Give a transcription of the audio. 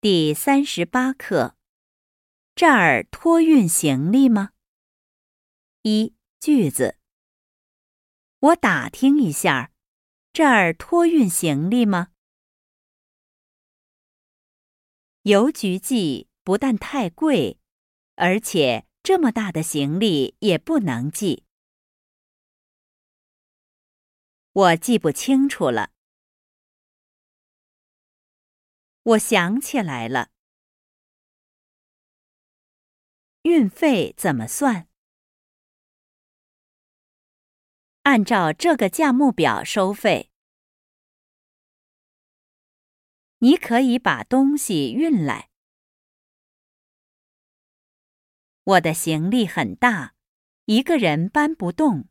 第三十八课，这儿托运行李吗？一句子，我打听一下，这儿托运行李吗？邮局寄不但太贵，而且这么大的行李也不能寄。我记不清楚了。我想起来了，运费怎么算？按照这个价目表收费。你可以把东西运来。我的行李很大，一个人搬不动。